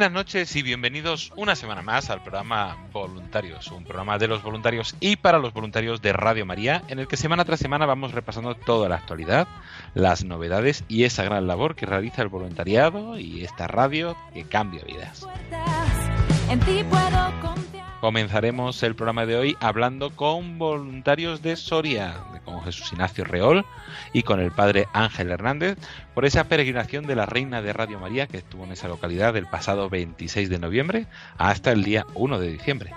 Buenas noches y bienvenidos una semana más al programa Voluntarios, un programa de los voluntarios y para los voluntarios de Radio María, en el que semana tras semana vamos repasando toda la actualidad, las novedades y esa gran labor que realiza el voluntariado y esta radio que cambia vidas. Comenzaremos el programa de hoy hablando con voluntarios de Soria, con Jesús Ignacio Reol y con el padre Ángel Hernández, por esa peregrinación de la Reina de Radio María que estuvo en esa localidad del pasado 26 de noviembre hasta el día 1 de diciembre.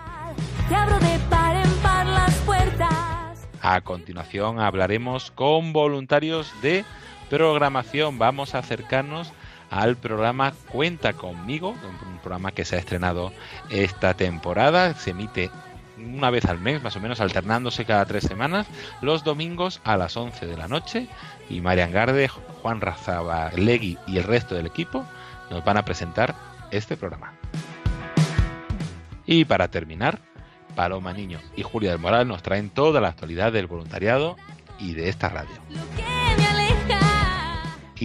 A continuación hablaremos con voluntarios de programación. Vamos a acercarnos al programa Cuenta conmigo, un programa que se ha estrenado esta temporada. Se emite una vez al mes, más o menos, alternándose cada tres semanas, los domingos a las 11 de la noche. Y Marian Garde, Juan Razabalegui y el resto del equipo nos van a presentar este programa. Y para terminar, Paloma Niño y Julia del Moral nos traen toda la actualidad del voluntariado y de esta radio.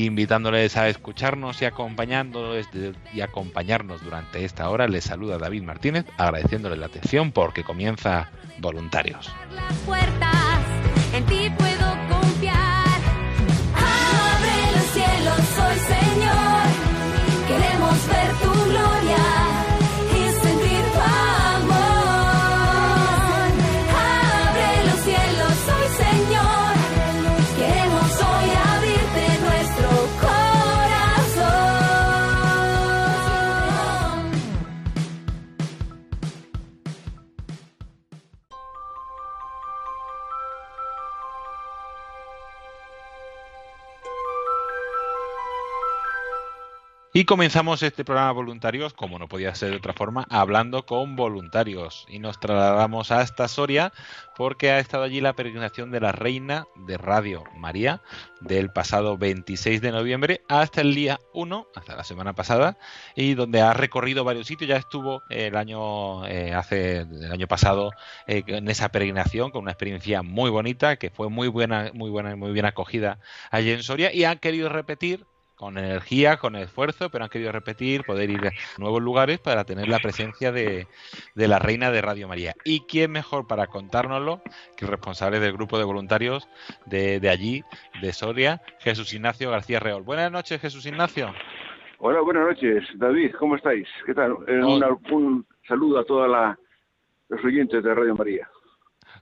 Invitándoles a escucharnos y acompañándoles y acompañarnos durante esta hora, les saluda David Martínez, agradeciéndoles la atención porque comienza Voluntarios. Y comenzamos este programa voluntarios, como no podía ser de otra forma, hablando con voluntarios. Y nos trasladamos hasta Soria porque ha estado allí la peregrinación de la Reina de Radio María del pasado 26 de noviembre hasta el día 1, hasta la semana pasada, y donde ha recorrido varios sitios. Ya estuvo el año, eh, hace, el año pasado eh, en esa peregrinación con una experiencia muy bonita, que fue muy buena, muy buena, muy bien acogida allí en Soria y han querido repetir con energía, con esfuerzo, pero han querido repetir, poder ir a nuevos lugares para tener la presencia de, de la reina de Radio María. ¿Y quién mejor para contárnoslo que el responsable del grupo de voluntarios de, de allí, de Soria, Jesús Ignacio García Reol? Buenas noches, Jesús Ignacio. Hola, buenas noches, David, ¿cómo estáis? ¿Qué tal? Eh, una- un saludo a todos los oyentes de Radio María.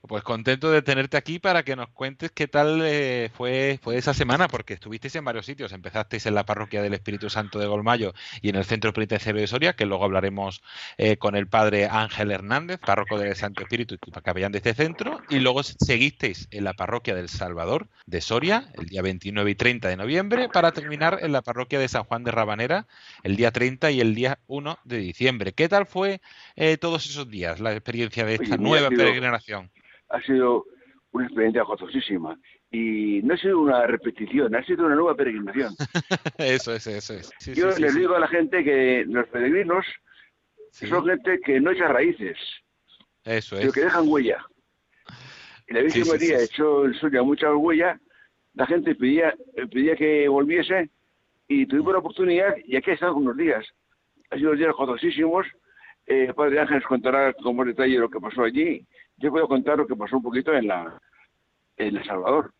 Pues contento de tenerte aquí para que nos cuentes qué tal eh, fue, fue esa semana, porque estuvisteis en varios sitios. Empezasteis en la parroquia del Espíritu Santo de Golmayo y en el centro penitenciario de Soria, que luego hablaremos eh, con el padre Ángel Hernández, párroco del Santo Espíritu y capellán de este centro. Y luego seguisteis en la parroquia del Salvador de Soria el día 29 y 30 de noviembre, para terminar en la parroquia de San Juan de Rabanera el día 30 y el día 1 de diciembre. ¿Qué tal fue eh, todos esos días, la experiencia de esta Oye, nueva peregrinación? Ha sido una experiencia gozosísima y no ha sido una repetición, ha sido una nueva peregrinación. Eso es, eso es. Sí, Yo sí, les sí. digo a la gente que los peregrinos son gente que no echa raíces, Eso sino es. que dejan huella. Y la Virgen María echó en suya mucha huella, la gente pedía, pedía que volviese y tuvimos la oportunidad y aquí he estado unos días. Ha sido días gozosísimos eh, Padre Ángel nos contará con más detalle lo que pasó allí. Yo puedo contar lo que pasó un poquito en la en El Salvador.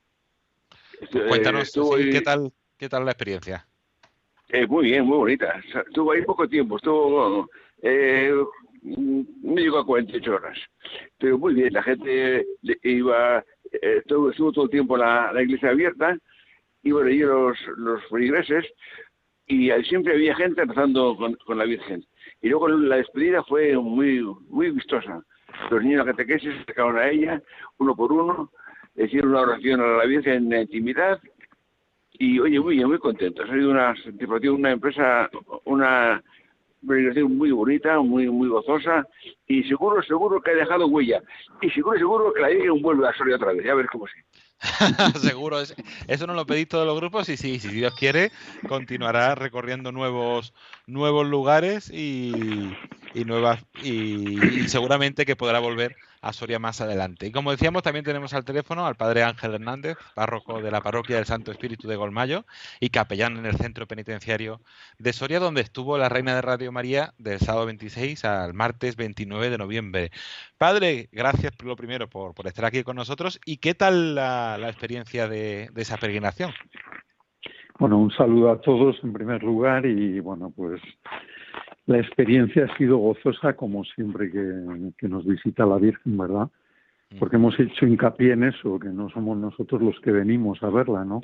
Eh, Cuéntanos, ¿qué tal qué tal la experiencia? Eh, muy bien, muy bonita. Estuvo ahí poco tiempo, estuvo eh, no llegó a 48 horas, pero muy bien. La gente iba, eh, estuvo, todo el tiempo la, la iglesia abierta, iban allí los, los feligreses y siempre había gente rezando con, con, la Virgen. Y luego la despedida fue muy muy vistosa. Los niños de catequesis se acercaron a ella, uno por uno, hicieron una oración a la Virgen en intimidad y, oye, muy muy contento. Ha sido una, una empresa, una organización muy bonita, muy muy gozosa y seguro, seguro que ha dejado huella. Y seguro, seguro que la Virgen vuelve a salir otra vez. Ya ver cómo sí. Seguro, eso nos lo pedís todos los grupos y sí, si Dios quiere, continuará recorriendo nuevos, nuevos lugares y, y, seguramente que podrá volver a Soria más adelante. Y como decíamos, también tenemos al teléfono al padre Ángel Hernández, párroco de la parroquia del Santo Espíritu de Golmayo y capellán en el centro penitenciario de Soria, donde estuvo la reina de Radio María del sábado 26 al martes 29 de noviembre. Padre, gracias lo primero por, por estar aquí con nosotros. ¿Y qué tal la, experiencia de, esa peregrinación? Bueno, un saludo a todos en primer lugar y bueno, pues la experiencia ha sido gozosa como siempre que, nos visita la Virgen, ¿verdad? Mm. Porque hemos hecho hincapié en eso, que no somos nosotros los que venimos a verla, ¿no?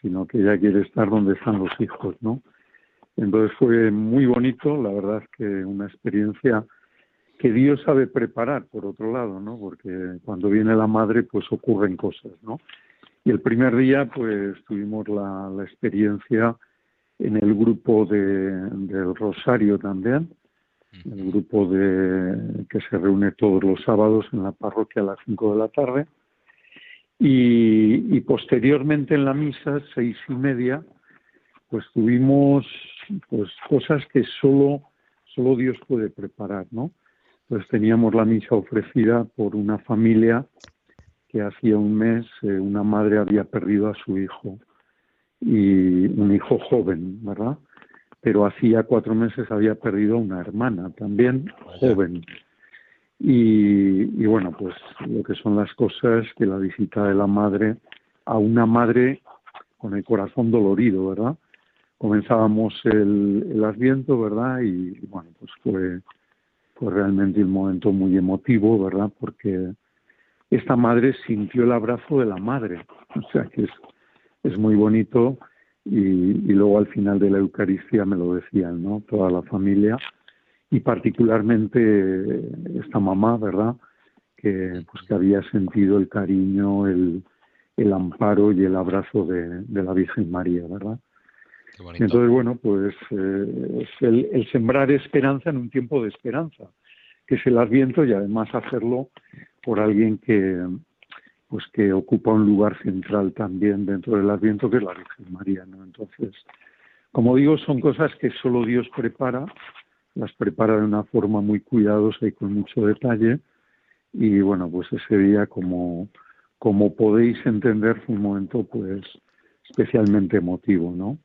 Sino que ella quiere estar donde están los hijos, ¿no? Entonces fue muy bonito, la verdad es que una experiencia que Dios sabe preparar, por otro lado, ¿no? Porque cuando viene la madre, pues ocurren cosas, ¿no? Y el primer día, pues tuvimos la, experiencia en el grupo de, del Rosario también, el grupo de que se reúne todos los sábados en la parroquia a las 5 de la tarde. Y, y, posteriormente en la misa, seis y media, pues tuvimos pues cosas que solo, solo Dios puede preparar, ¿no? pues teníamos la misa ofrecida por una familia que hacía un mes eh, una madre había perdido a su hijo y un hijo joven, ¿verdad? Pero hacía cuatro meses había perdido a una hermana también joven. Y, y, bueno, pues lo que son las cosas que la visita de la madre a una madre con el corazón dolorido, ¿verdad? Comenzábamos el, el adviento, ¿verdad? Y bueno, pues fue fue realmente un momento muy emotivo, ¿verdad? Porque esta madre sintió el abrazo de la madre, o sea que es, es muy bonito y, y luego al final de la Eucaristía me lo decían, ¿no? Toda la familia y particularmente esta mamá, ¿verdad? Que pues que había sentido el cariño, el, el amparo y el abrazo de, de la Virgen María, ¿verdad? Entonces, bueno, pues eh, es el, sembrar esperanza en un tiempo de esperanza, que es el Adviento y además hacerlo por alguien que pues que ocupa un lugar central también dentro del Adviento, que es la Virgen María. Entonces, como digo, son cosas que solo Dios prepara, las prepara de una forma muy cuidadosa y con mucho detalle, y bueno, pues ese día, como, como podéis entender, fue un momento pues especialmente emotivo, ¿no?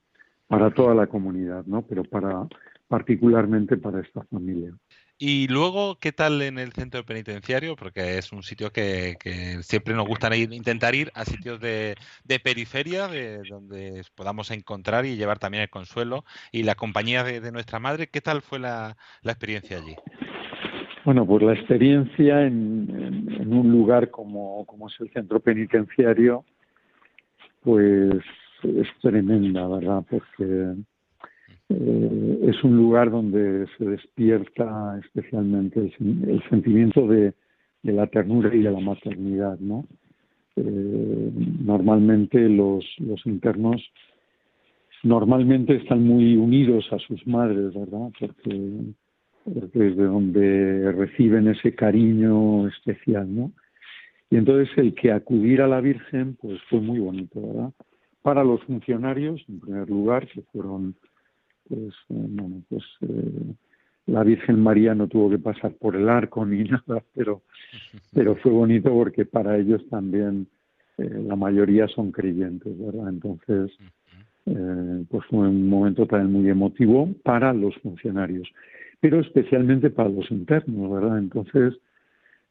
para toda la comunidad, ¿no? Pero para particularmente para esta familia. Y luego, ¿qué tal en el centro penitenciario? Porque es un sitio que, siempre nos gusta ir, intentar ir a sitios de, periferia, de donde podamos encontrar y llevar también el consuelo y la compañía de, nuestra madre. ¿Qué tal fue la, experiencia allí? Bueno, pues la experiencia en, en un lugar como, como es el centro penitenciario, pues es tremenda, ¿verdad? Porque eh, es un lugar donde se despierta especialmente el, sentimiento de, la ternura y de la maternidad, ¿no? Eh, normalmente los, internos normalmente están muy unidos a sus madres, ¿verdad? Porque, porque es de donde reciben ese cariño especial, ¿no? Y entonces el que acudir a la Virgen, pues fue muy bonito, ¿verdad? para los funcionarios, en primer lugar, que fueron, pues, eh, bueno, pues eh, la Virgen María no tuvo que pasar por el arco ni nada, pero, pero fue bonito porque para ellos también eh, la mayoría son creyentes, ¿verdad? Entonces, pues fue un momento también muy emotivo para los funcionarios. pero especialmente para los internos, ¿verdad? Entonces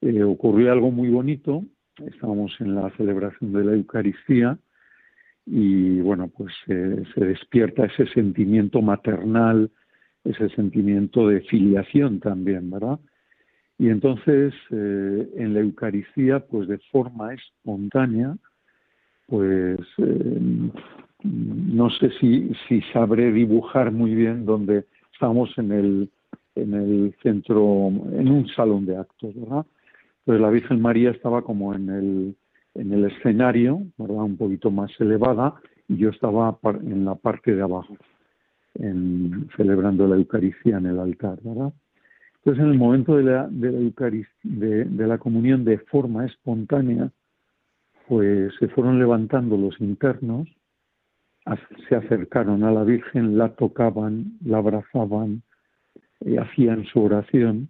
eh, ocurrió algo muy bonito, estábamos en la celebración de la Eucaristía y bueno, pues eh, se despierta ese sentimiento maternal, ese sentimiento de filiación también, ¿verdad? Y entonces eh, en la Eucaristía, pues de forma espontánea, pues no sé si, si sabré dibujar muy bien donde estamos en el, en el centro, en un salón de actos, ¿verdad? Entonces la Virgen María estaba como en el, en el escenario, ¿verdad? Un poquito más elevada, y yo estaba en la parte de abajo, en, celebrando la Eucaristía en el altar, ¿verdad? Entonces en el momento de la, de la, de, de la comunión de forma espontánea, pues se fueron levantando los internos se acercaron a la Virgen, la tocaban, la abrazaban, eh, hacían su oración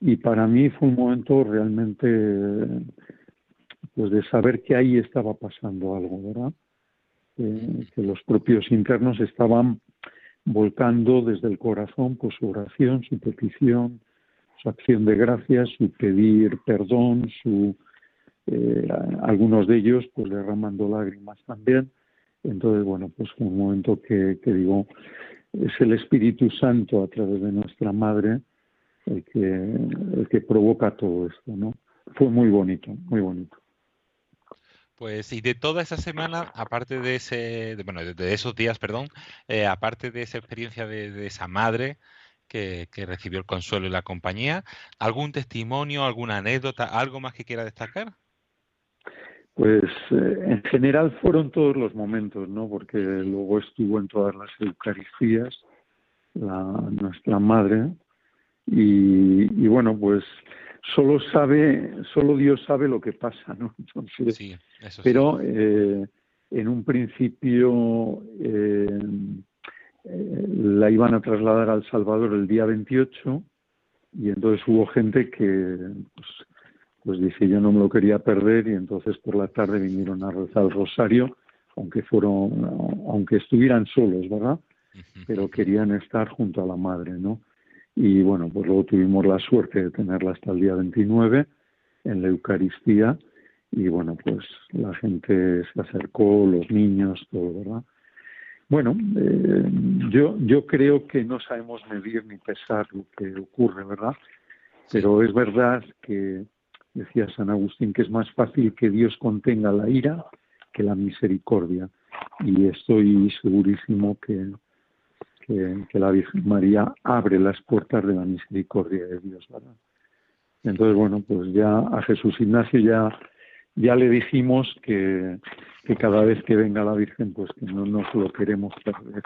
y para mí fue un momento realmente pues de saber que ahí estaba pasando algo, ¿verdad? que los propios internos estaban volcando desde el corazón pues su oración, su petición, su acción de gracias, su pedir perdón, su eh, algunos de ellos pues derramando lágrimas también entonces, bueno, pues fue un momento que, que digo, es el Espíritu Santo a través de nuestra Madre el que, el que provoca todo esto, ¿no? Fue muy bonito, muy bonito. Pues y de toda esa semana, aparte de ese, bueno, de, esos días, perdón, eh, aparte de esa experiencia de, de esa madre que, recibió el consuelo y la compañía, ¿algún testimonio, alguna anécdota, algo más que quiera destacar? Pues eh, en general fueron todos los momentos, ¿no? Porque luego estuvo en todas las Eucaristías la, nuestra madre y, bueno, pues solo sabe, solo Dios sabe lo que pasa, ¿no? Entonces, sí, eso pero eh, en un principio eh, la iban a trasladar al Salvador el día 28 y entonces hubo gente que pues, pues dije yo no me lo quería perder y entonces por la tarde vinieron a rezar el rosario, aunque fueron, aunque estuvieran solos, ¿verdad? Pero querían estar junto a la madre, ¿no? Y bueno, pues luego tuvimos la suerte de tenerla hasta el día 29 en la Eucaristía y bueno, pues la gente se acercó, los niños, todo, ¿verdad? Bueno, eh, yo, yo creo que no sabemos medir ni pesar lo que ocurre, ¿verdad? Pero es verdad que decía San Agustín, que es más fácil que Dios contenga la ira que la misericordia. Y estoy segurísimo que, que, la Virgen María abre las puertas de la misericordia de Dios. ¿verdad? Entonces, bueno, pues ya a Jesús Ignacio ya, ya le dijimos que, que cada vez que venga la Virgen, pues que no nos lo queremos perder.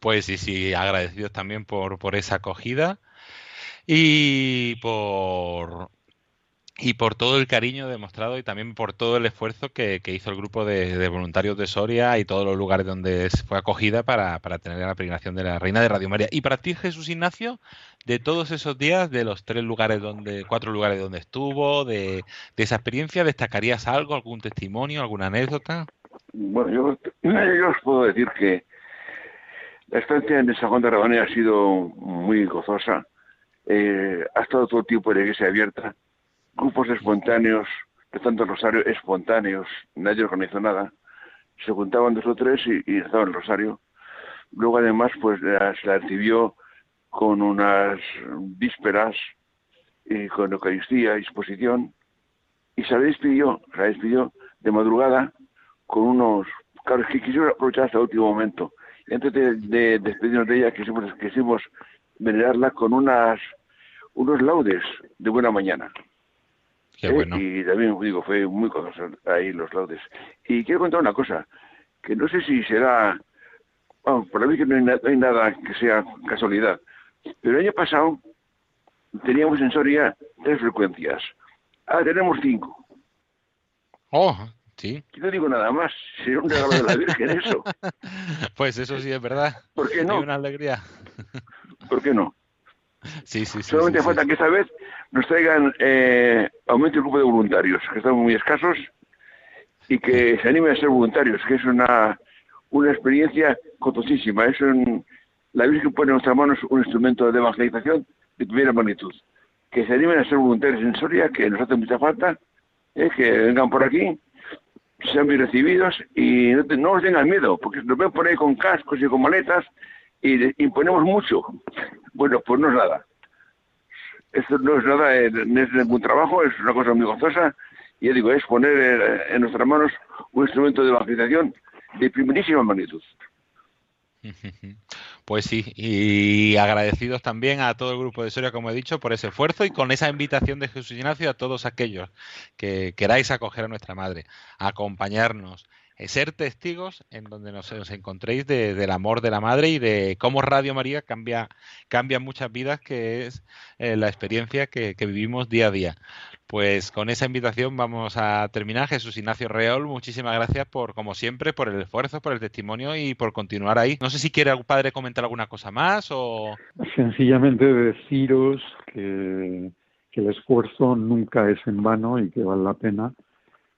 Pues sí, sí, agradecidos también por, por esa acogida y por y por todo el cariño demostrado y también por todo el esfuerzo que, hizo el grupo de, voluntarios de Soria y todos los lugares donde fue acogida para, tener la peregrinación de la Reina de Radio María. Y para ti, Jesús Ignacio, de todos esos días, de los tres lugares donde, cuatro lugares donde estuvo, de, esa experiencia, ¿destacarías algo, algún testimonio, alguna anécdota? Bueno, yo, yo os puedo decir que la estancia en San Juan de Rabanera ha sido muy gozosa eh, ha estado todo el tiempo en la iglesia abierta, grupos espontáneos, de tanto rosario espontáneos, nadie organizó nada, se juntaban dos o tres y, y estaban el rosario. Luego además pues se la recibió con unas vísperas y con Eucaristía, exposición, y se la despidió, se la despidió de madrugada con unos, claro, que quisimos aprovechar hasta el último momento. Y antes de, despedirnos de ella, quisimos, quisimos venerarla con unas unos laudes de buena mañana. Qué bueno. Y también digo, fue muy conocido ahí los laudes. Y quiero contar una cosa, que no sé si será, bueno, para mí que no hay, nada que sea casualidad, pero el año pasado teníamos en Soria tres frecuencias. Ahora tenemos cinco. Oh, sí. Yo no digo nada más, será un regalo de la Virgen eso. pues eso sí es verdad. ¿Por qué no? Y una alegría. ¿Por qué no? Sí, sí, Solamente falta que esta vez nos traigan eh, aumento el grupo de voluntarios, que están muy escasos, y que se animen a ser voluntarios, que es una, una experiencia costosísima. Es un, la Virgen pone en nuestras manos un instrumento de evangelización de primera magnitud. Que se animen a ser voluntarios en Soria, que nos hace mucha falta, ¿eh? que vengan por aquí, sean bien recibidos y no, te- no nos tengan miedo, porque nos ven por ahí con cascos y con maletas y imponemos mucho. Bueno, pues no es nada. Esto no es nada, no es ningún trabajo, es una cosa muy gozosa. Y yo digo, es poner en nuestras manos un instrumento de evangelización de primerísima magnitud. Pues sí, y agradecidos también a todo el grupo de Soria, como he dicho, por ese esfuerzo y con esa invitación de Jesús Ignacio a todos aquellos que queráis acoger a nuestra madre, acompañarnos, ser testigos en donde nos, os encontréis de- del amor de la madre y de cómo Radio María cambia, cambia muchas vidas, que es eh, la experiencia que, vivimos día a día. Pues con esa invitación vamos a terminar. Jesús Ignacio Reol, muchísimas gracias por, como siempre, por el esfuerzo, por el testimonio y por continuar ahí. No sé si quiere algún padre comentar alguna cosa más o... Sencillamente deciros que el esfuerzo nunca es en vano y que vale la pena,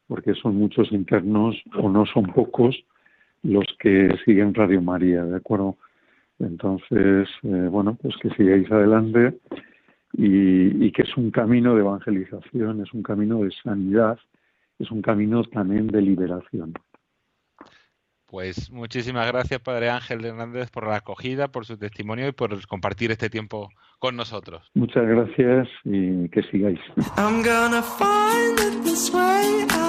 porque son muchos internos o no son pocos los que siguen Radio María, ¿de acuerdo? Entonces, eh, bueno, pues que sigáis adelante y, y que es un camino de evangelización, es un camino de sanidad, es un camino también de liberación. Pues muchísimas gracias, Padre Ángel Hernández, por la acogida, por su testimonio y por compartir este tiempo con nosotros. Muchas gracias y que sigáis. I'm gonna find it this way.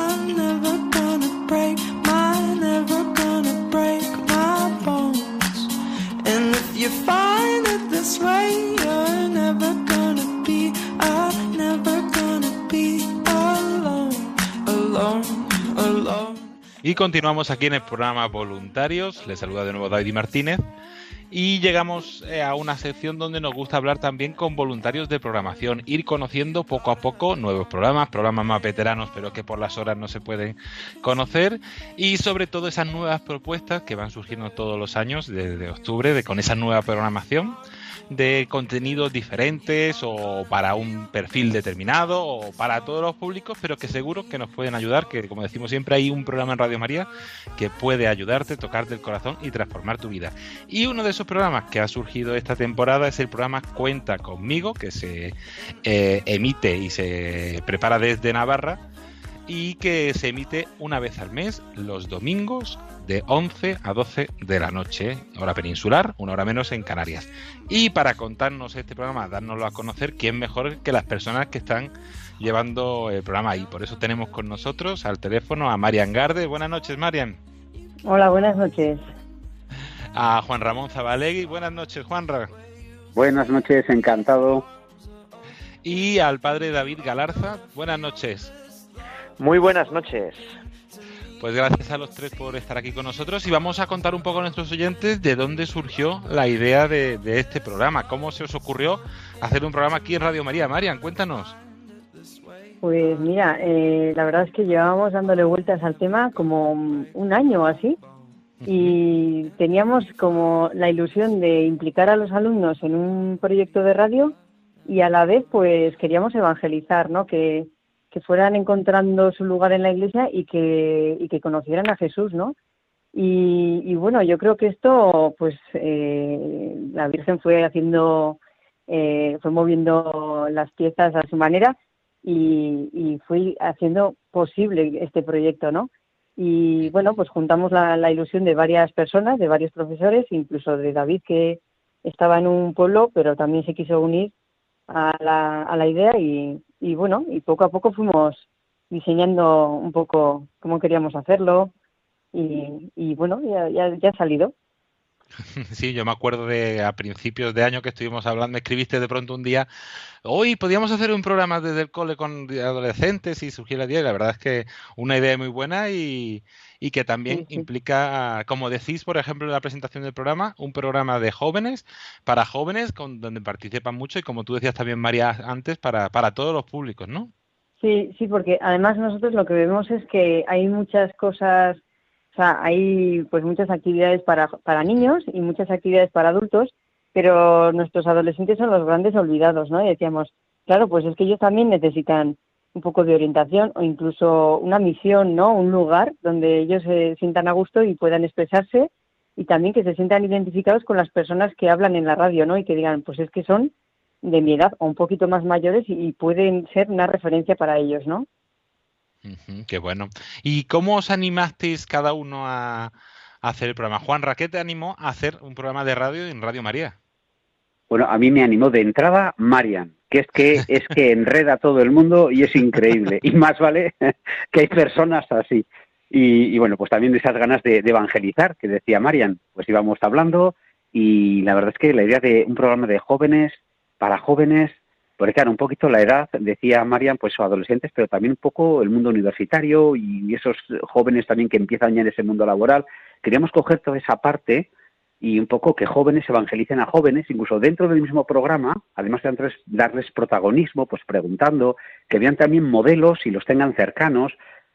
Y continuamos aquí en el programa Voluntarios. Les saluda de nuevo David Martínez. Y llegamos eh, a una sección donde nos gusta hablar también con voluntarios de programación, ir conociendo poco a poco nuevos programas, programas más veteranos, pero que por las horas no se pueden conocer, y sobre todo esas nuevas propuestas que van surgiendo todos los años, desde octubre, de, con esa nueva programación de contenidos diferentes o para un perfil determinado o para todos los públicos, pero que seguro que nos pueden ayudar, que como decimos siempre hay un programa en Radio María que puede ayudarte, tocarte el corazón y transformar tu vida. Y uno de esos programas que ha surgido esta temporada es el programa Cuenta conmigo, que se eh, emite y se prepara desde Navarra y que se emite una vez al mes, los domingos, de 11 a 12 de la noche, hora peninsular, una hora menos en Canarias. Y para contarnos este programa, dárnoslo a conocer, ¿quién mejor que las personas que están llevando el programa ahí? Por eso tenemos con nosotros al teléfono a Marian Garde. Buenas noches, Marian. Hola, buenas noches. A Juan Ramón Zabalegui. Buenas noches, Juanra. Buenas noches, encantado. Y al padre David Galarza. Buenas noches. Muy buenas noches. Pues gracias a los tres por estar aquí con nosotros y vamos a contar un poco a nuestros oyentes de dónde surgió la idea de, de este programa, cómo se os ocurrió hacer un programa aquí en Radio María. Marian, cuéntanos. Pues mira, eh, la verdad es que llevábamos dándole vueltas al tema como un año o así y teníamos como la ilusión de implicar a los alumnos en un proyecto de radio y a la vez pues queríamos evangelizar, ¿no? Que, que fueran encontrando su lugar en la iglesia y que, y que conocieran a Jesús, ¿no? Y, bueno, yo creo que esto, pues eh, la Virgen fue haciendo, eh, fue moviendo las piezas a su manera y, y fue haciendo posible este proyecto, ¿no? Y bueno, pues juntamos la, la ilusión de varias personas, de varios profesores, incluso de David que estaba en un pueblo, pero también se quiso unir a la, a la idea y, y bueno, y poco a poco fuimos diseñando un poco cómo queríamos hacerlo y, y bueno, ya, ya, ya ha salido. Sí, yo me acuerdo de a principios de año que estuvimos hablando, escribiste de pronto un día, hoy podíamos hacer un programa desde el cole con adolescentes y surgió la idea, y la verdad es que una idea muy buena y, y que también Sí, sí. implica, como decís, por ejemplo, en la presentación del programa, un programa de jóvenes, para jóvenes, con, donde participan mucho y como tú decías también, María, antes, para, para todos los públicos, ¿no? Sí, sí, porque además nosotros lo que vemos es que hay muchas cosas, o sea, hay pues muchas actividades para, para niños y muchas actividades para adultos, pero nuestros adolescentes son los grandes olvidados, ¿no? Y decíamos, claro, pues es que ellos también necesitan un poco de orientación o incluso una misión, ¿no? Un lugar donde ellos se sientan a gusto y puedan expresarse y también que se sientan identificados con las personas que hablan en la radio, ¿no? Y que digan, pues es que son de mi edad o un poquito más mayores y, pueden ser una referencia para ellos, ¿no? Qué bueno. ¿Y cómo os animasteis cada uno a, hacer el programa? Juan, ¿qué te animó a hacer un programa de radio en Radio María? Bueno, a mí me animó de entrada Marian, que es que es que enreda a todo el mundo y es increíble. Y más vale que hay personas así. Y, bueno, pues también de esas ganas de, evangelizar, que decía Marian, pues íbamos hablando y la verdad es que la idea de un programa de jóvenes, para jóvenes, porque claro, un poquito la edad, decía Marian, pues adolescentes, pero también un poco el mundo universitario y esos jóvenes también que empiezan ya en ese mundo laboral. Queríamos coger toda esa parte y un poco que jóvenes evangelicen a jóvenes, incluso dentro del mismo programa, además de darles protagonismo, pues preguntando, que vean también modelos y los tengan cercanos,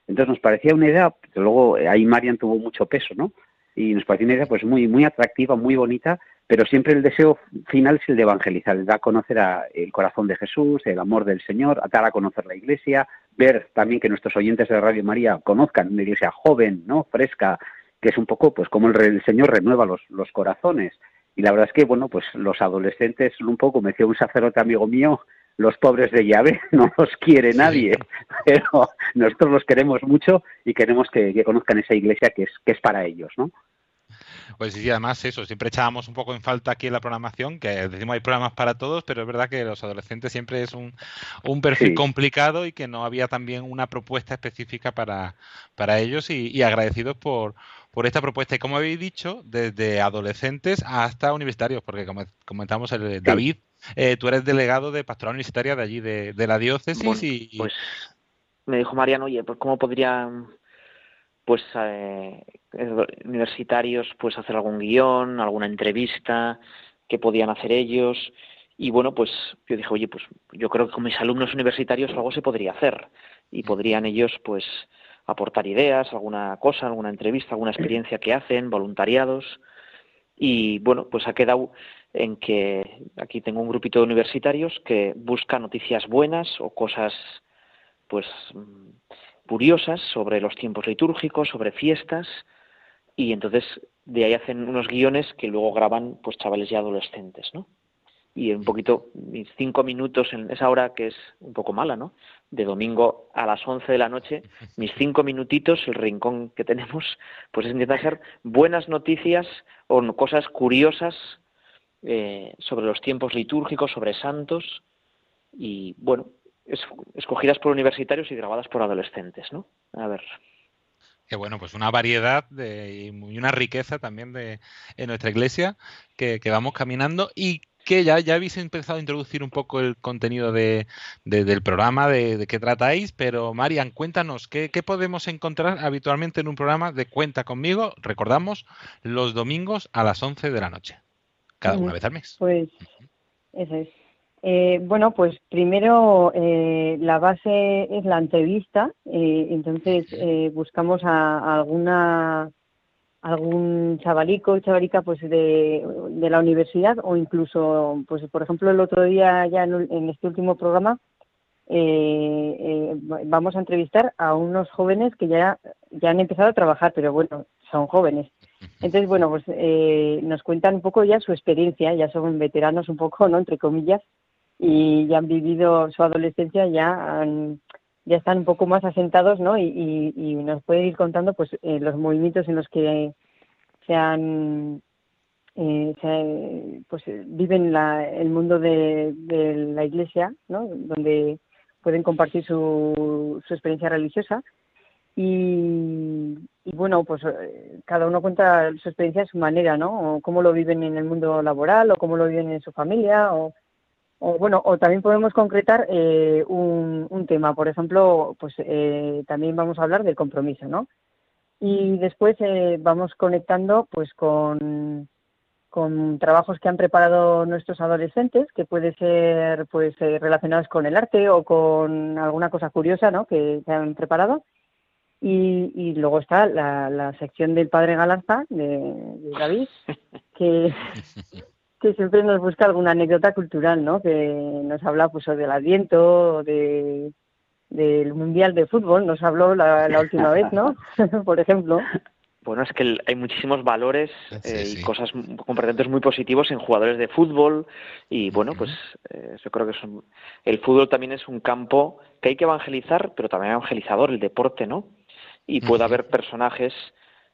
entonces nos parecía una idea, luego eh, ahí Marian tuvo mucho peso, ¿no? Y nos parecía una idea pues muy, muy atractiva, muy bonita, pero siempre el deseo final es el de evangelizar, el dar a conocer el corazón de Jesús, el amor del Señor, dar a conocer la iglesia, ver también que nuestros oyentes de Radio María conozcan una iglesia joven, ¿no? fresca, que es un poco pues como el, Señor renueva los, los corazones. Y la verdad es que, bueno, pues los adolescentes, un poco, me decía un sacerdote amigo mío, los pobres de llave no los quiere nadie, pero nosotros los queremos mucho y queremos que, conozcan esa iglesia que es, que es para ellos, ¿no? Pues sí, además eso, siempre echábamos un poco en falta aquí en la programación, que decimos hay programas para todos, pero es verdad que los adolescentes siempre es un, un perfil complicado y que no había también una propuesta específica para, para ellos y, agradecidos por, por esta propuesta. Y como habéis dicho, desde adolescentes hasta universitarios, porque como comentamos, el, David eh, tú eres delegado de pastoral universitaria de allí, de, la diócesis. y, Pues me dijo Mariano, oye, pues cómo podrían pues eh, universitarios pues hacer algún guion, alguna entrevista, qué podían hacer ellos. Y bueno, pues yo dije, oye, pues yo creo que con mis alumnos universitarios algo se podría hacer y podrían ellos pues aportar ideas, alguna cosa, alguna entrevista, alguna experiencia que hacen, voluntariados. Y bueno, pues ha quedado en que aquí tengo un grupito de universitarios que busca noticias buenas o cosas pues curiosas sobre los tiempos litúrgicos, sobre fiestas y entonces de ahí hacen unos guiones que luego graban pues chavales ya adolescentes, ¿no? Y un poquito, mis cinco minutos en esa hora que es un poco mala, ¿no? De domingo a las once de la noche, mis cinco minutitos, el rincón que tenemos, pues es intentar hacer buenas noticias o cosas curiosas eh, sobre los tiempos litúrgicos, sobre santos y, bueno, escogidas por universitarios y grabadas por adolescentes, ¿no? A ver. Qué bueno, pues una variedad de, y una riqueza también de, en nuestra iglesia que, vamos caminando y que ya, ya habéis empezado a introducir un poco el contenido de, del programa, de, de, qué tratáis, pero Marian, cuéntanos, ¿qué, ¿qué, podemos encontrar habitualmente en un programa de Cuenta conmigo? Recordamos, los domingos a las 11 de la noche cada una vez al mes. Pues eso es. Eh, bueno, pues primero eh, la base es la entrevista, eh, entonces buscamos a, alguna algún chavalico, chavalica pues de, de, la universidad o incluso, pues por ejemplo el otro día ya en, este último programa vamos a entrevistar a unos jóvenes que ya, ya han empezado a trabajar, pero bueno, son jóvenes. Entonces, bueno, pues eh, nos cuentan un poco ya su experiencia, ya son veteranos un poco, ¿no? Entre comillas, y ya han vivido su adolescencia, ya ya están un poco más asentados, ¿no? Y, nos pueden ir contando, pues, eh, los movimientos en los que se han, eh, pues, viven el mundo de, la iglesia, ¿no? Donde pueden compartir su, su experiencia religiosa y, bueno, pues eh, cada uno cuenta su experiencia a su manera, ¿no? O cómo lo viven en el mundo laboral, o cómo lo viven en su familia, o, bueno, o también podemos concretar eh, un, un, tema. Por ejemplo, pues eh, también vamos a hablar del compromiso, ¿no? Y después vamos conectando, pues, con, con trabajos que han preparado nuestros adolescentes, que puede ser, pues, relacionados con el arte o con alguna cosa curiosa, ¿no? Que, que han preparado y, luego está la, sección del padre Galarza, de, David, que, que siempre nos busca alguna anécdota cultural, ¿no? Que nos habla pues del Adviento, de, del Mundial de Fútbol, nos habló la, última vez, ¿no? Por ejemplo. Bueno, es que hay muchísimos valores eh, y cosas componentes muy positivos en jugadores de fútbol y bueno, pues eh, yo creo que el fútbol también es un campo que hay que evangelizar, pero también evangelizador, el deporte, ¿no? Y puede haber personajes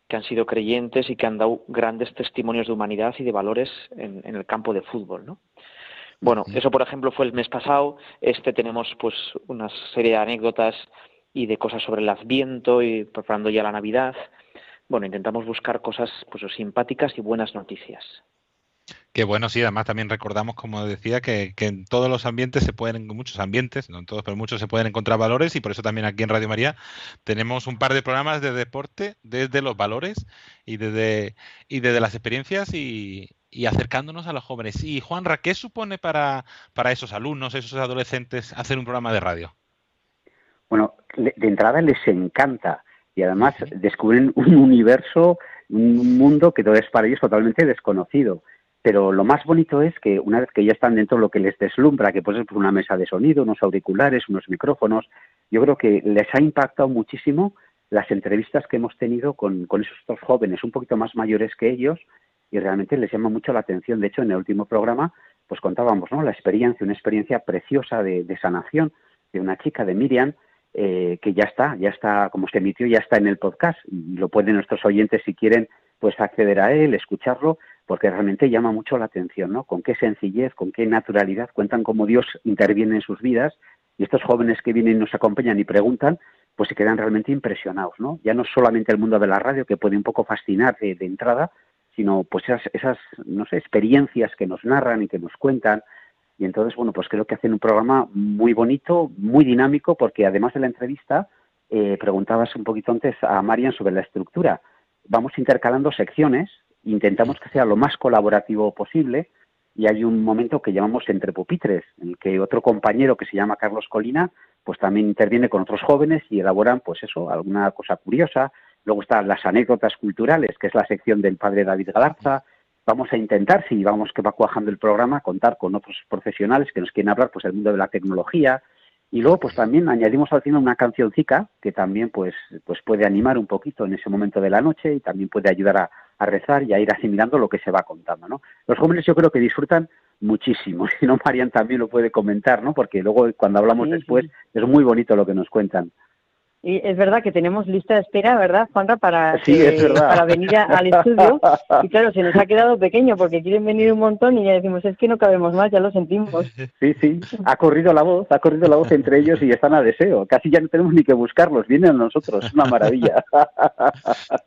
que han sido creyentes y que han dado grandes testimonios de humanidad y de valores en, en el campo de fútbol, ¿no? Bueno, eso por ejemplo fue el mes pasado. Este tenemos pues una serie de anécdotas y de cosas sobre el Adviento y preparando ya la Navidad. Bueno, intentamos buscar cosas pues simpáticas y buenas noticias. Qué bueno, sí, además también recordamos, como decía, que, en todos los ambientes se pueden, en muchos ambientes, no en todos, pero muchos se pueden encontrar valores y por eso también aquí en Radio María tenemos un par de programas de deporte desde los valores y desde, y desde las experiencias y, y acercándonos a los jóvenes. Y Juanra, ¿qué supone para, para esos alumnos, esos adolescentes, hacer un programa de radio? Bueno, de entrada les encanta y además descubren un universo, un mundo que es para ellos totalmente desconocido. Pero lo más bonito es que una vez que ya están dentro de lo que les deslumbra, que puede ser una mesa de sonido, unos auriculares, unos micrófonos, yo creo que les ha impactado muchísimo las entrevistas que hemos tenido con, con esos dos jóvenes un poquito más mayores que ellos y realmente les llama mucho la atención. De hecho, en el último programa, pues contábamos, ¿no? La experiencia, una experiencia preciosa de, sanación de una chica, de Miriam, eh, que ya está, ya está, como se emitió, ya está en el podcast. Y lo pueden nuestros oyentes, si quieren, pues acceder a él, escucharlo, porque realmente llama mucho la atención, ¿no? Con qué sencillez, con qué naturalidad cuentan cómo Dios interviene en sus vidas. Y estos jóvenes que vienen y nos acompañan y preguntan, pues se quedan realmente impresionados, ¿no? Ya no solamente el mundo de la radio, que puede un poco fascinar de entrada, sino pues esas, esas, no sé, experiencias que nos narran y que nos cuentan. Y entonces, bueno, pues creo que hacen un programa muy bonito, muy dinámico, porque además de la entrevista, eh, preguntabas un poquito antes a Marian sobre la estructura. Vamos intercalando secciones, intentamos que sea lo más colaborativo posible, y hay un momento que llamamos entre pupitres, en que otro compañero que se llama Carlos Colina, pues también interviene con otros jóvenes y elaboran, pues eso, alguna cosa curiosa, Luego están las anécdotas culturales, que es la sección del padre David Galarza. Vamos a intentar, si vamos que va cuajando el programa, contar con otros profesionales que nos quieren hablar pues del mundo de la tecnología. Y luego pues también añadimos al final una cancioncica que también pues, pues puede animar un poquito en ese momento de la noche y también puede ayudar a, rezar y a ir asimilando lo que se va contando. ¿no? Los jóvenes yo creo que disfrutan muchísimo. Si no, Marian también lo puede comentar, ¿no? Porque luego cuando hablamos después es muy bonito lo que nos cuentan. Y es verdad que tenemos lista de espera, ¿verdad, Juanra? Para, para venir al estudio. Y claro, se nos ha quedado pequeño porque quieren venir un montón y ya decimos, es que no cabemos más, ya lo sentimos. Sí, sí, ha corrido la voz, ha corrido la voz entre ellos y están a deseo. Casi ya no tenemos ni que buscarlos, vienen a nosotros, es una maravilla.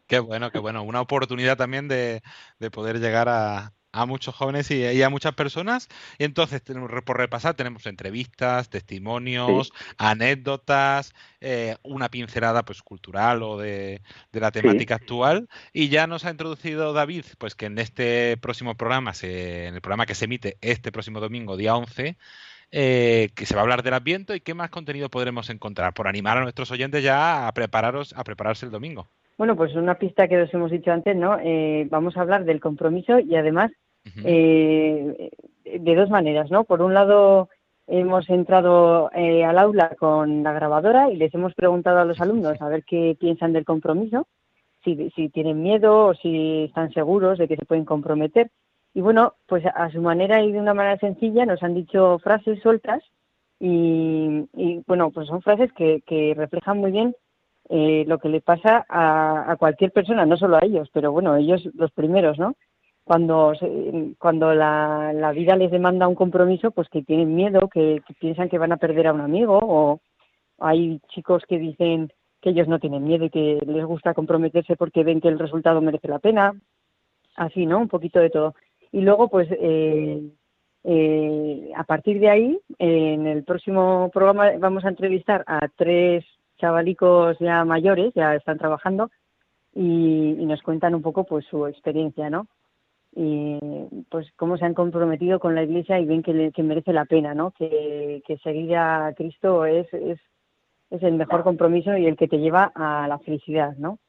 Qué bueno, qué bueno. Una oportunidad también de, de poder llegar a, a muchos jóvenes y, a muchas personas. Y entonces, por repasar, tenemos entrevistas, testimonios, anécdotas, eh, una pincelada pues cultural o de, la temática actual. Y ya nos ha introducido David, pues que en este próximo programa, se, en el programa que se emite este próximo domingo, día 11, eh, que se va a hablar del Adviento y qué más contenido podremos encontrar, por animar a nuestros oyentes ya a prepararos, a prepararse el domingo. Bueno, pues una pista que os hemos dicho antes, ¿no? Eh, vamos a hablar del compromiso y además eh, de dos maneras, ¿no? Por un lado, hemos entrado eh, al aula con la grabadora y les hemos preguntado a los alumnos a ver qué piensan del compromiso, si, si tienen miedo o si están seguros de que se pueden comprometer. Y bueno, pues a su manera y de una manera sencilla nos han dicho frases sueltas y, bueno, pues son frases que, que reflejan muy bien eh, lo que le pasa a, cualquier persona, no solo a ellos, pero bueno, ellos los primeros, ¿no? Cuando, cuando la, vida les demanda un compromiso, pues que tienen miedo, que, piensan que van a perder a un amigo, o hay chicos que dicen que ellos no tienen miedo y que les gusta comprometerse porque ven que el resultado merece la pena, así, ¿no? Un poquito de todo. Y luego, pues, eh, eh, a partir de ahí, en el próximo programa vamos a entrevistar a tres chavalicos ya mayores, ya están trabajando y, nos cuentan un poco pues su experiencia, ¿no? Y pues cómo se han comprometido con la Iglesia y ven que, que merece la pena, ¿no? Que, que seguir a Cristo es, es, es el mejor compromiso y el que te lleva a la felicidad, ¿no?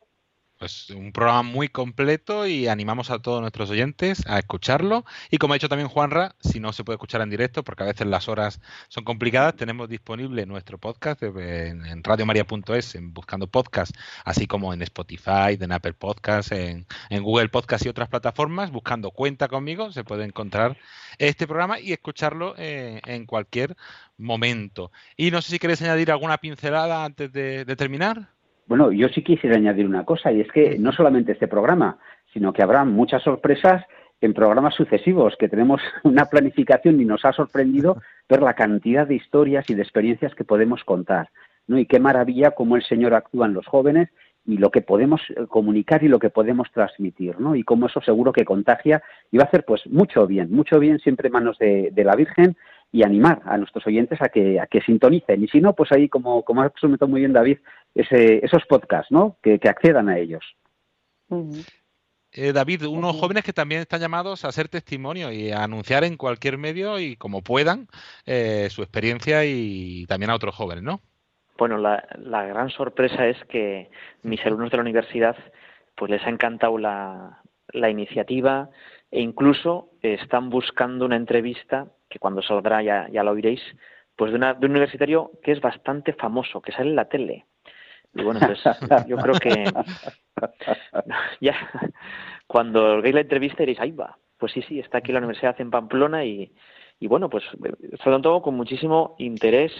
Pues un programa muy completo y animamos a todos nuestros oyentes a escucharlo. Y como ha dicho también Juanra, si no se puede escuchar en directo, porque a veces las horas son complicadas, tenemos disponible nuestro podcast en, radiomaria.es, en buscando podcast, así como en Spotify, en Apple Podcast, en, en Google Podcast y otras plataformas, buscando Cuenta conmigo, se puede encontrar este programa y escucharlo eh, en cualquier momento. Y no sé si queréis añadir alguna pincelada antes de terminar. Bueno, yo sí quisiera añadir una cosa, y es que no solamente este programa, sino que habrá muchas sorpresas en programas sucesivos, que tenemos una planificación y nos ha sorprendido ver la cantidad de historias y de experiencias que podemos contar. ¿no? Y qué maravilla cómo el Señor actúa en los jóvenes y lo que podemos eh, comunicar y lo que podemos transmitir, ¿no? Y cómo eso seguro que contagia y va a hacer pues mucho bien, mucho bien siempre en manos de, de la Virgen y animar a nuestros oyentes a que, a que sintonicen. Y si no, pues ahí, como, como ha comentado muy bien David, ese, esos podcasts, ¿no? Que, accedan a ellos. Eh, David, unos jóvenes que también están llamados a hacer testimonio y a anunciar en cualquier medio y como puedan eh, su experiencia y también a otros jóvenes, ¿no? Bueno, la, la gran sorpresa es que mis alumnos de la universidad pues les ha encantado la, la iniciativa e incluso están buscando una entrevista que cuando saldrá ya, ya lo oiréis, pues de, una, de un universitario que es bastante famoso, que sale en la tele. Y bueno, pues yo creo que ya cuando veis la entrevista diréis, ahí va, pues sí, sí, está aquí la universidad en Pamplona y, y bueno, pues sobre todo con muchísimo interés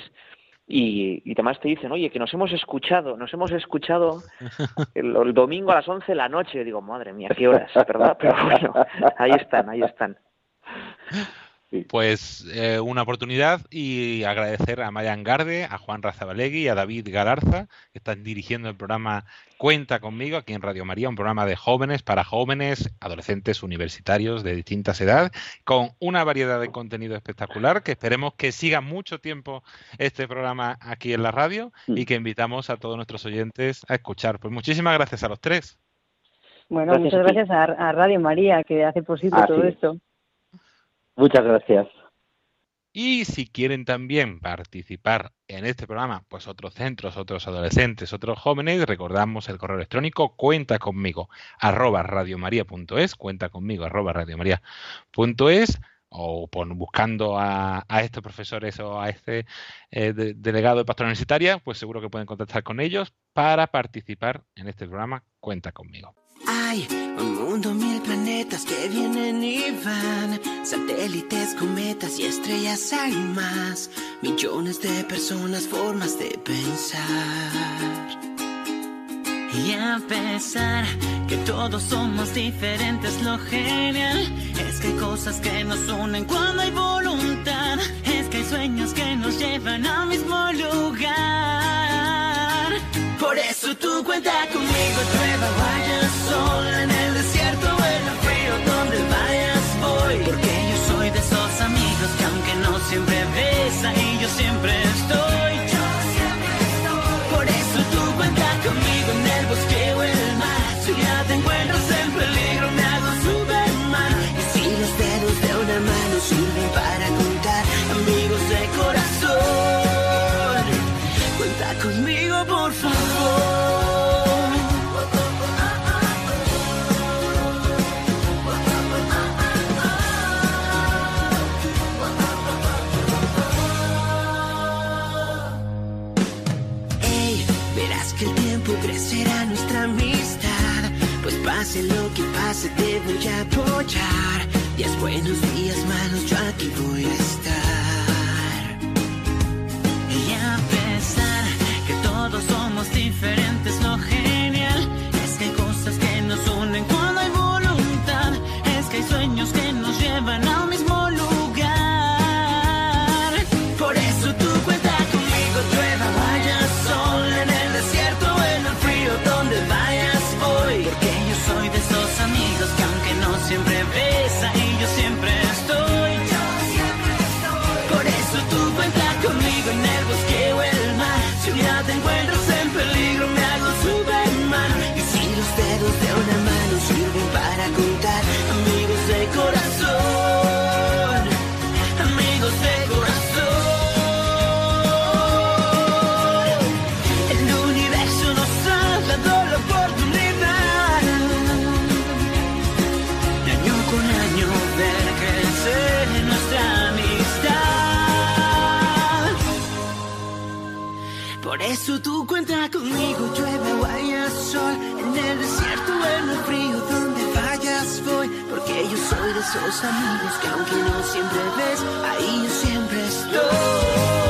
y, y, además te dicen, oye, que nos hemos escuchado, nos hemos escuchado el, el domingo a las 11 de la noche. Y digo, madre mía, qué horas, ¿verdad? Pero bueno, ahí están, ahí están. Pues eh, una oportunidad y agradecer a Mayan Garde, a Juan Razabalegui y a David Galarza, que están dirigiendo el programa Cuenta conmigo aquí en Radio María, un programa de jóvenes para jóvenes, adolescentes, universitarios de distintas edades, con una variedad de contenido espectacular, que esperemos que siga mucho tiempo este programa aquí en la radio mm. y que invitamos a todos nuestros oyentes a escuchar. Pues muchísimas gracias a los tres. Bueno, muchas gracias a, Radio María, que hace posible todo esto. Muchas gracias. Y si quieren también participar en este programa, pues otros centros, otros adolescentes, otros jóvenes, recordamos el correo electrónico cuenta conmigo arroba radiomaria.es, cuenta conmigo arroba radiomaria.es o buscando a, estos profesores o a este eh, delegado de pastoral universitaria, pues seguro que pueden contactar con ellos para participar en este programa Cuenta conmigo. Un mundo, mil planetas que vienen y van, satélites, cometas y estrellas hay más, millones de personas, formas de pensar. Y a pesar que todos somos diferentes, lo genial es que hay cosas que nos unen cuando hay voluntad, es que hay sueños que nos llevan al mismo lugar. Por eso tú cuenta conmigo, prueba, vaya siempre estoy. Te voy a apoyar. Días buenos, días malos, yo aquí voy a conmigo, llueve o haya sol, en el desierto o en el frío, donde vayas voy, porque yo soy de esos amigos que aunque no siempre ves, ahí yo siempre estoy.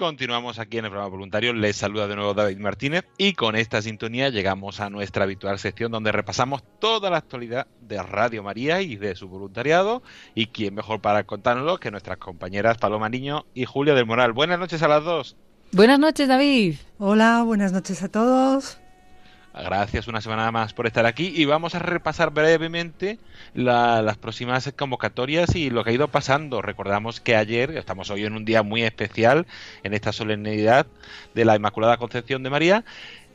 Continuamos aquí en el programa voluntario. Les saluda de nuevo David Martínez y con esta sintonía llegamos a nuestra habitual sección donde repasamos toda la actualidad de Radio María y de su voluntariado. Y quién mejor para contárnoslo que nuestras compañeras Paloma Niño y Julia del Moral. Buenas noches a las dos. Buenas noches, David. Hola, buenas noches a todos. Gracias una semana más por estar aquí y vamos a repasar brevemente la- las próximas convocatorias y lo que ha ido pasando. Recordamos que ayer, estamos hoy en un día muy especial, en esta solemnidad de la Inmaculada Concepción de María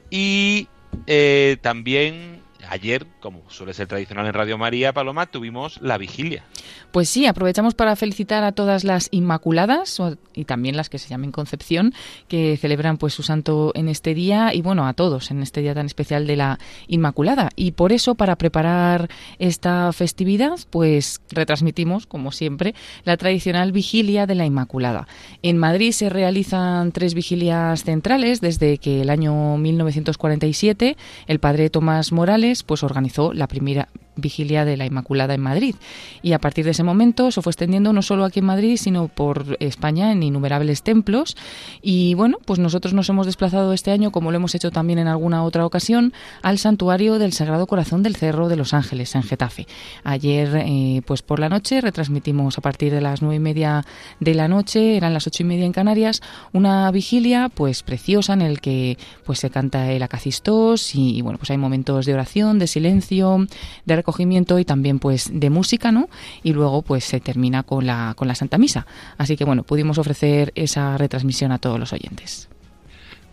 y eh, también ayer, como suele ser tradicional en Radio María, Paloma, tuvimos la vigilia. Pues sí, aprovechamos para felicitar a todas las Inmaculadas y también las que se llamen Concepción, que celebran pues su santo en este día y bueno, a todos en este día tan especial de la Inmaculada. Y por eso, para preparar esta festividad, pues retransmitimos, como siempre, la tradicional vigilia de la Inmaculada. En Madrid se realizan tres vigilias centrales desde que el año 1947 el padre Tomás Morales pues organizó la primera vigilia de la Inmaculada en Madrid. Y a partir de ese momento se fue extendiendo no solo aquí en Madrid, sino por España en innumerables templos. Y bueno, pues nosotros nos hemos desplazado este año, como lo hemos hecho también en alguna otra ocasión, al santuario del Sagrado Corazón del Cerro de los Ángeles, en Getafe. Ayer, eh, pues por la noche, retransmitimos a partir de las nueve y media de la noche, eran las ocho y media en Canarias, una vigilia pues preciosa en el que pues se canta el acacistos y, y, bueno, pues hay momentos de oración, de silencio, de recogimiento y también pues de música, ¿no? Y luego pues se termina con la, con la Santa Misa. Así que bueno, pudimos ofrecer esa retransmisión a todos los oyentes.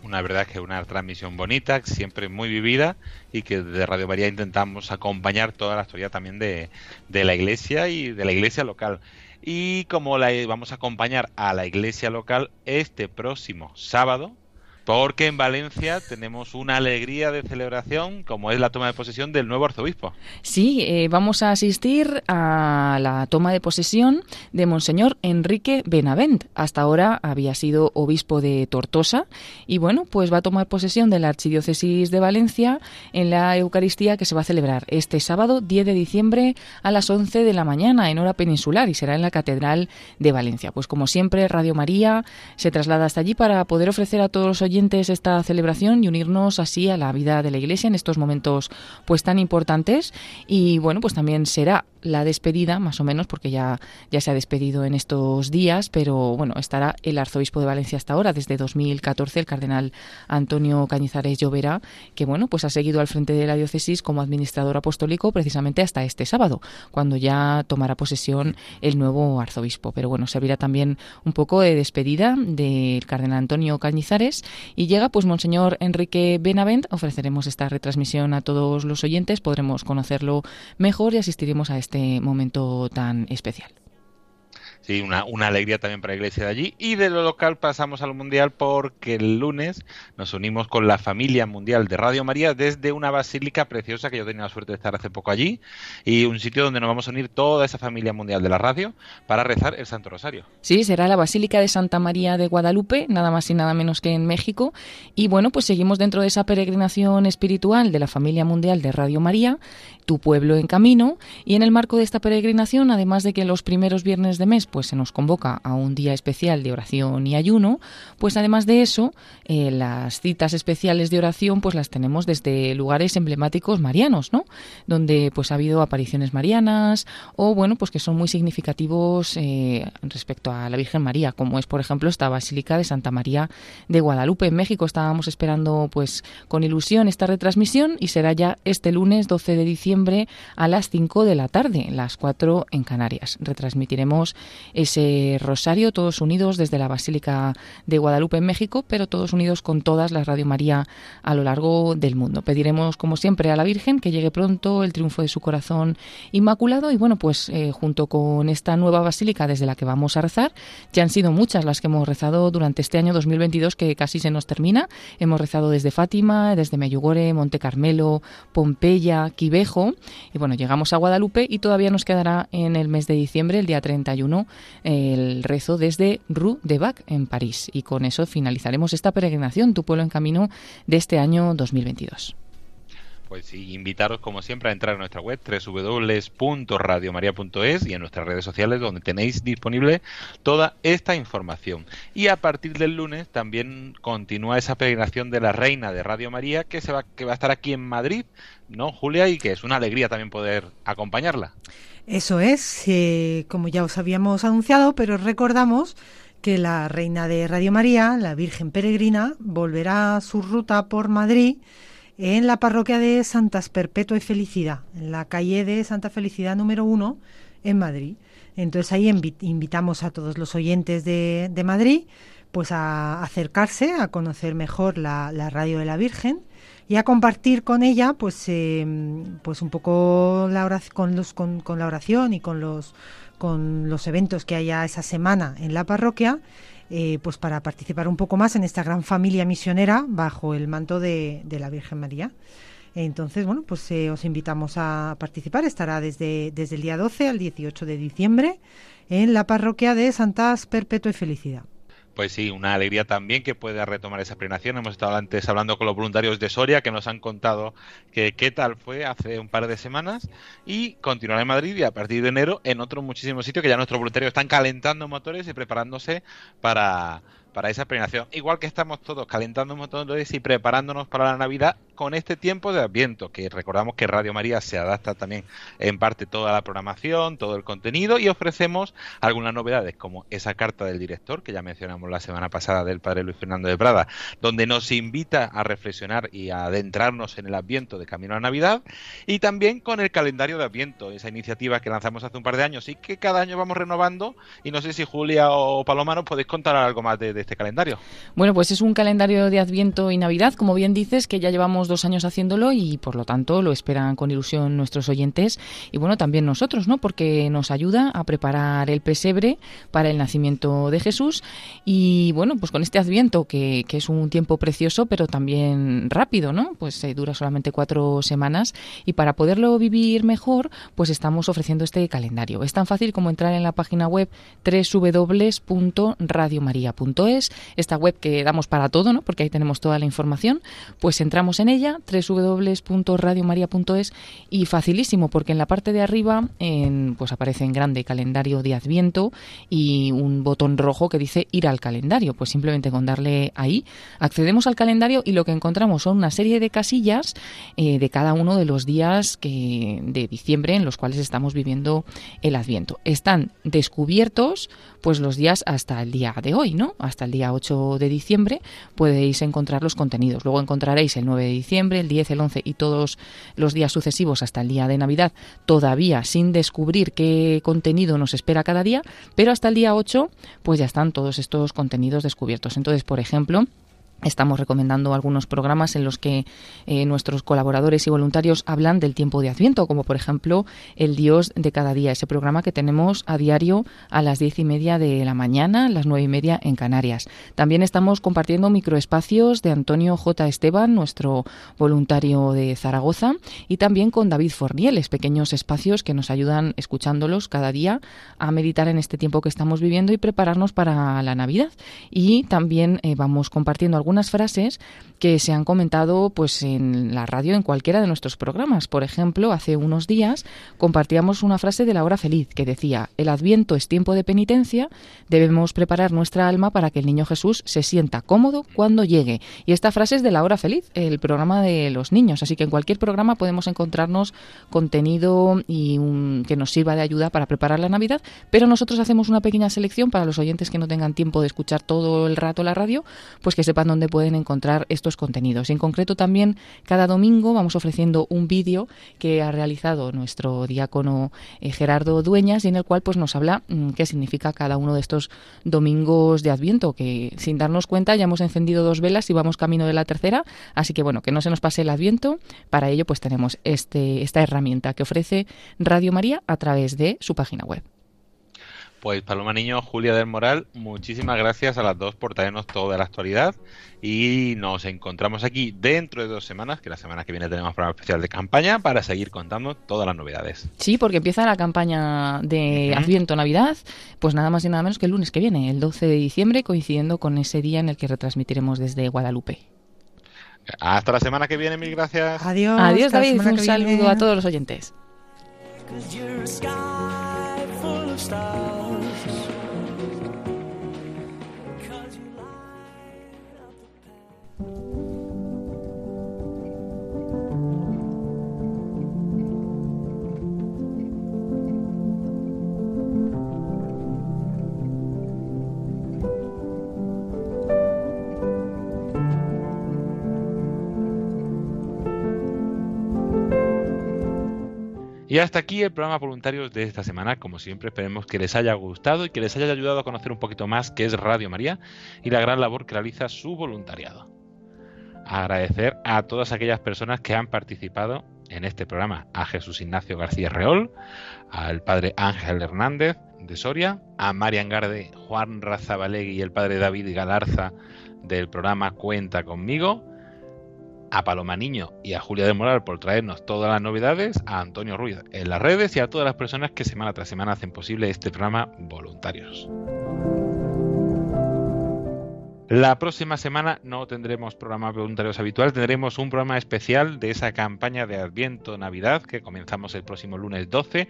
Una verdad que una transmisión bonita, siempre muy vivida y que de Radio María intentamos acompañar toda la historia también de, de la iglesia y de la iglesia local. Y como la vamos a acompañar a la iglesia local este próximo sábado, porque en Valencia tenemos una alegría de celebración como es la toma de posesión del nuevo arzobispo. Sí, eh, vamos a asistir a la toma de posesión de Monseñor Enrique Benavent. Hasta ahora había sido obispo de Tortosa y bueno, pues va a tomar posesión de la Archidiócesis de Valencia en la Eucaristía que se va a celebrar este sábado 10 de diciembre a las 11 de la mañana en hora peninsular y será en la Catedral de Valencia. Pues como siempre, Radio María se traslada hasta allí para poder ofrecer a todos los oyentes esta celebración y unirnos así a la vida de la Iglesia en estos momentos pues tan importantes y bueno, pues también será la despedida, más o menos, porque ya, ya se ha despedido en estos días, pero bueno, estará el arzobispo de Valencia hasta ahora, desde 2014, el cardenal Antonio Cañizares Llovera, que bueno, pues ha seguido al frente de la diócesis como administrador apostólico precisamente hasta este sábado, cuando ya tomará posesión el nuevo arzobispo. Pero bueno, servirá también un poco de despedida del cardenal Antonio Cañizares y llega pues Monseñor Enrique Benavent, ofreceremos esta retransmisión a todos los oyentes, podremos conocerlo mejor y asistiremos a este momento tan especial. Sí, una, alegría también para la iglesia de allí. Y de lo local pasamos a lo mundial porque el lunes nos unimos con la familia mundial de Radio María desde una basílica preciosa que yo tenía la suerte de estar hace poco allí y un sitio donde nos vamos a unir toda esa familia mundial de la radio para rezar el Santo Rosario. Sí, será la Basílica de Santa María de Guadalupe, nada más y nada menos que en México. Y bueno, pues seguimos dentro de esa peregrinación espiritual de la familia mundial de Radio María, Tu pueblo en camino. Y en el marco de esta peregrinación, además de que los primeros viernes de mes pues se nos convoca a un día especial de oración y ayuno, pues además de eso, eh, las citas especiales de oración pues las tenemos desde lugares emblemáticos marianos, ¿no? Donde pues ha habido apariciones marianas o bueno, pues que son muy significativos eh, respecto a la Virgen María, como es por ejemplo esta Basílica de Santa María de Guadalupe en México. Estábamos esperando pues con ilusión esta retransmisión y será ya este lunes 12 de diciembre a las 5 de la tarde, las 4 en Canarias. Retransmitiremos ese rosario todos unidos desde la Basílica de Guadalupe en México, pero todos unidos con todas las Radio María a lo largo del mundo. Pediremos como siempre a la Virgen que llegue pronto el triunfo de su corazón inmaculado y bueno, pues eh, junto con esta nueva basílica desde la que vamos a rezar, ya han sido muchas las que hemos rezado durante este año 2022 que casi se nos termina. Hemos rezado desde Fátima, desde Meyugore, Monte Carmelo, Pompeya, Quivejo y bueno, llegamos a Guadalupe y todavía nos quedará en el mes de diciembre, el día 31, el rezo desde Rue de Bac en París. Y con eso finalizaremos esta peregrinación, tu pueblo en camino de este año 2022 pues invitaros como siempre a entrar en nuestra web www.radiomaria.es y en nuestras redes sociales donde tenéis disponible toda esta información. Y a partir del lunes también continúa esa peregrinación de la Reina de Radio María que se va que va a estar aquí en Madrid, ¿no, Julia? Y que es una alegría también poder acompañarla. Eso es, eh, como ya os habíamos anunciado, pero recordamos que la Reina de Radio María, la Virgen Peregrina, volverá a su ruta por Madrid en la parroquia de Santas Perpetua y Felicidad, en la calle de Santa Felicidad número uno en Madrid. Entonces ahí invitamos a todos los oyentes de, Madrid pues a acercarse, a conocer mejor la, radio de la Virgen y a compartir con ella pues em, pues un poco la oración, con, los, con, la oración y con los con los eventos que haya esa semana en la parroquia eh, pues para participar un poco más en esta gran familia misionera bajo el manto de, la Virgen María. Entonces, bueno, pues eh, os invitamos a participar. Estará desde, desde el día 12 al 18 de diciembre en la parroquia de Santas Perpetua y Felicidad. Pues sí, una alegría también que pueda retomar esa peregrinación. Hemos estado antes hablando con los voluntarios de Soria que nos han contado que qué tal fue hace un par de semanas y continuar en Madrid y a partir de enero en otros muchísimos sitios que ya nuestros voluntarios están calentando motores y preparándose para, para esa peregrinación. Igual que estamos todos calentando motores y preparándonos para la Navidad, con este tiempo de Adviento, que recordamos que Radio María se adapta también en parte toda la programación, todo el contenido y ofrecemos algunas novedades como esa carta del director que ya mencionamos la semana pasada del padre Luis Fernando de Prada, donde nos invita a reflexionar y a adentrarnos en el Adviento de Camino a Navidad y también con el calendario de Adviento, esa iniciativa que lanzamos hace un par de años y que cada año vamos renovando y no sé si Julia o Paloma nos podéis contar algo más de, de este calendario. Bueno, pues es un calendario de Adviento y Navidad, como bien dices, que ya llevamos dos años haciéndolo y por lo tanto lo esperan con ilusión nuestros oyentes y bueno, también nosotros, ¿no? Porque nos ayuda a preparar el pesebre para el nacimiento de Jesús y bueno, pues con este adviento que, que es un tiempo precioso pero también rápido, ¿no? Pues se dura solamente cuatro semanas y para poderlo vivir mejor, pues estamos ofreciendo este calendario. Es tan fácil como entrar en la página web www.radiomaria.es, esta web que damos para todo, ¿no? Porque ahí tenemos toda la información, pues entramos en ella, www.radiomaria.es y facilísimo porque en la parte de arriba en, pues aparece en grande calendario de Adviento y un botón rojo que dice ir al calendario. Pues simplemente con darle ahí accedemos al calendario y lo que encontramos son una serie de casillas eh, de cada uno de los días que, de diciembre en los cuales estamos viviendo el Adviento. Están descubiertos pues los días hasta el día de hoy, ¿no? Hasta el día 8 de diciembre podéis encontrar los contenidos. Luego encontraréis el 9 de diciembre, el 10, el 11 y todos los días sucesivos hasta el día de Navidad, todavía sin descubrir qué contenido nos espera cada día, pero hasta el día 8 pues ya están todos estos contenidos descubiertos. Entonces, por ejemplo, Estamos recomendando algunos programas en los que eh, nuestros colaboradores y voluntarios hablan del tiempo de Adviento, como por ejemplo El Dios de cada día, ese programa que tenemos a diario a las diez y media de la mañana, las nueve y media en Canarias. También estamos compartiendo microespacios de Antonio J. Esteban, nuestro voluntario de Zaragoza, y también con David Fornieles, pequeños espacios que nos ayudan, escuchándolos cada día, a meditar en este tiempo que estamos viviendo y prepararnos para la Navidad. Y también eh, vamos compartiendo algunos algunas frases que se han comentado pues en la radio en cualquiera de nuestros programas. Por ejemplo, hace unos días compartíamos una frase de la hora feliz que decía, el adviento es tiempo de penitencia, debemos preparar nuestra alma para que el niño Jesús se sienta cómodo cuando llegue. Y esta frase es de la hora feliz, el programa de los niños, así que en cualquier programa podemos encontrarnos contenido y que nos sirva de ayuda para preparar la Navidad, pero nosotros hacemos una pequeña selección para los oyentes que no tengan tiempo de escuchar todo el rato la radio, pues que sepan dónde pueden encontrar estos contenidos. En concreto también cada domingo vamos ofreciendo un vídeo que ha realizado nuestro diácono eh, Gerardo Dueñas y en el cual pues nos habla mm, qué significa cada uno de estos domingos de Adviento, que sin darnos cuenta ya hemos encendido dos velas y vamos camino de la tercera, así que bueno, que no se nos pase el Adviento, para ello pues tenemos este, esta herramienta que ofrece Radio María a través de su página web. Pues Paloma Niño, Julia del Moral, muchísimas gracias a las dos por traernos toda la actualidad y nos encontramos aquí dentro de dos semanas, que la semana que viene tenemos programa especial de campaña para seguir contando todas las novedades. Sí, porque empieza la campaña de Adviento Navidad, pues nada más y nada menos que el lunes que viene, el 12 de diciembre, coincidiendo con ese día en el que retransmitiremos desde Guadalupe. Hasta la semana que viene, mil gracias. Adiós. Adiós, David. Un saludo a todos los oyentes. Y hasta aquí el programa voluntarios de esta semana. Como siempre, esperemos que les haya gustado y que les haya ayudado a conocer un poquito más qué es Radio María y la gran labor que realiza su voluntariado. Agradecer a todas aquellas personas que han participado en este programa, a Jesús Ignacio García Reol, al padre Ángel Hernández de Soria, a Marian Garde, Juan Razabalegui y el padre David Galarza del programa Cuenta conmigo, a Paloma Niño y a Julia de Moral por traernos todas las novedades, a Antonio Ruiz en las redes y a todas las personas que semana tras semana hacen posible este programa voluntarios. La próxima semana no tendremos programa voluntarios habitual, tendremos un programa especial de esa campaña de Adviento Navidad que comenzamos el próximo lunes 12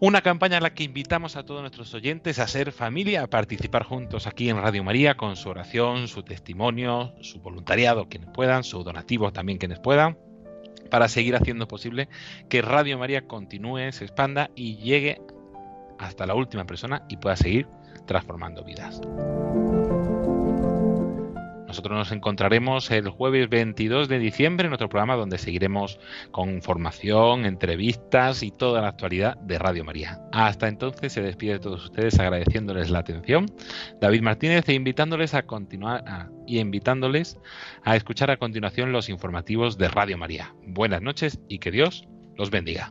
una campaña en la que invitamos a todos nuestros oyentes a ser familia, a participar juntos aquí en Radio María con su oración, su testimonio, su voluntariado, quienes puedan, su donativo también quienes puedan, para seguir haciendo posible que Radio María continúe, se expanda y llegue hasta la última persona y pueda seguir transformando vidas. Nosotros nos encontraremos el jueves 22 de diciembre en otro programa donde seguiremos con formación, entrevistas y toda la actualidad de Radio María. Hasta entonces se despide de todos ustedes agradeciéndoles la atención. David Martínez e invitándoles a continuar y invitándoles a escuchar a continuación los informativos de Radio María. Buenas noches y que Dios los bendiga.